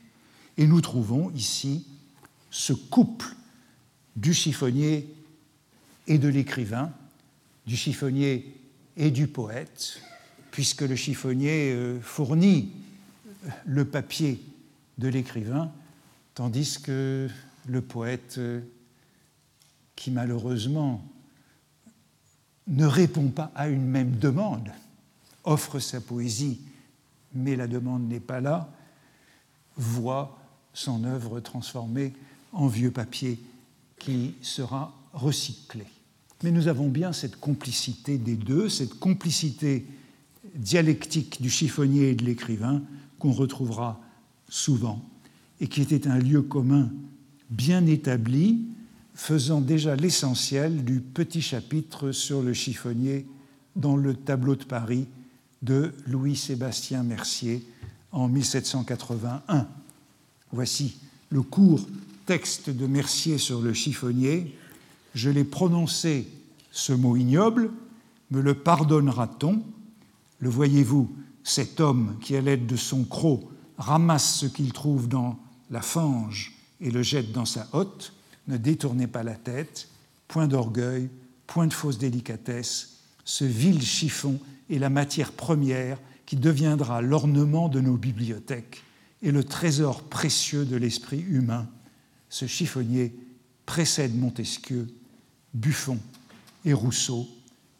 Et nous trouvons ici ce couple du chiffonnier et de l'écrivain, du chiffonnier et du poète, puisque le chiffonnier euh, fournit le papier de l'écrivain, tandis que le poète, euh, qui malheureusement ne répond pas à une même demande, offre sa poésie, mais la demande n'est pas là, voit son œuvre transformée en vieux papier qui sera recyclé. Mais nous avons bien cette complicité des deux, cette complicité dialectique du chiffonnier et de l'écrivain qu'on retrouvera souvent et qui était un lieu commun bien établi, faisant déjà l'essentiel du petit chapitre sur le chiffonnier dans le tableau de Paris de Louis-Sébastien Mercier en 1781. Voici le court texte de Mercier sur le chiffonnier. Je l'ai prononcé, ce mot ignoble, me le pardonnera-t-on? Le voyez-vous, cet homme qui, à l'aide de son croc, ramasse ce qu'il trouve dans la fange et le jette dans sa hotte, ne détournez pas la tête, point d'orgueil, point de fausse délicatesse, ce vil chiffon est la matière première qui deviendra l'ornement de nos bibliothèques et le trésor précieux de l'esprit humain. Ce chiffonnier précède Montesquieu, Buffon et Rousseau.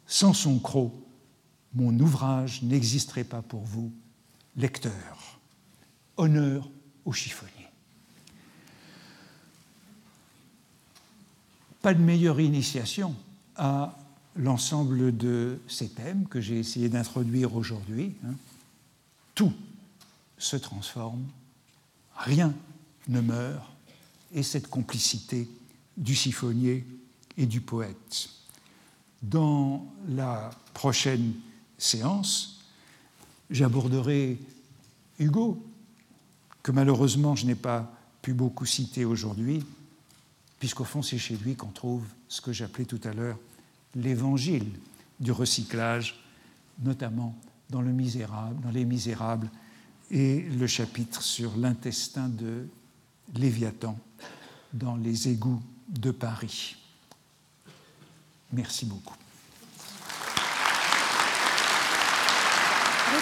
Sans son croc, mon ouvrage n'existerait pas pour vous, lecteur. Honneur au chiffonnier. Pas de meilleure initiation à l'ensemble de ces thèmes que j'ai essayé d'introduire aujourd'hui. Hein. Tout se transforme, rien ne meurt, et cette complicité du chiffonnier et du poète. Dans la prochaine séance, j'aborderai Hugo, que malheureusement je n'ai pas pu beaucoup citer aujourd'hui, puisqu'au fond c'est chez lui qu'on trouve ce que j'appelais tout à l'heure l'évangile du recyclage, notamment dans, le misérable, dans Les Misérables et le chapitre sur l'intestin de Léviathan dans les égouts de Paris. Merci beaucoup.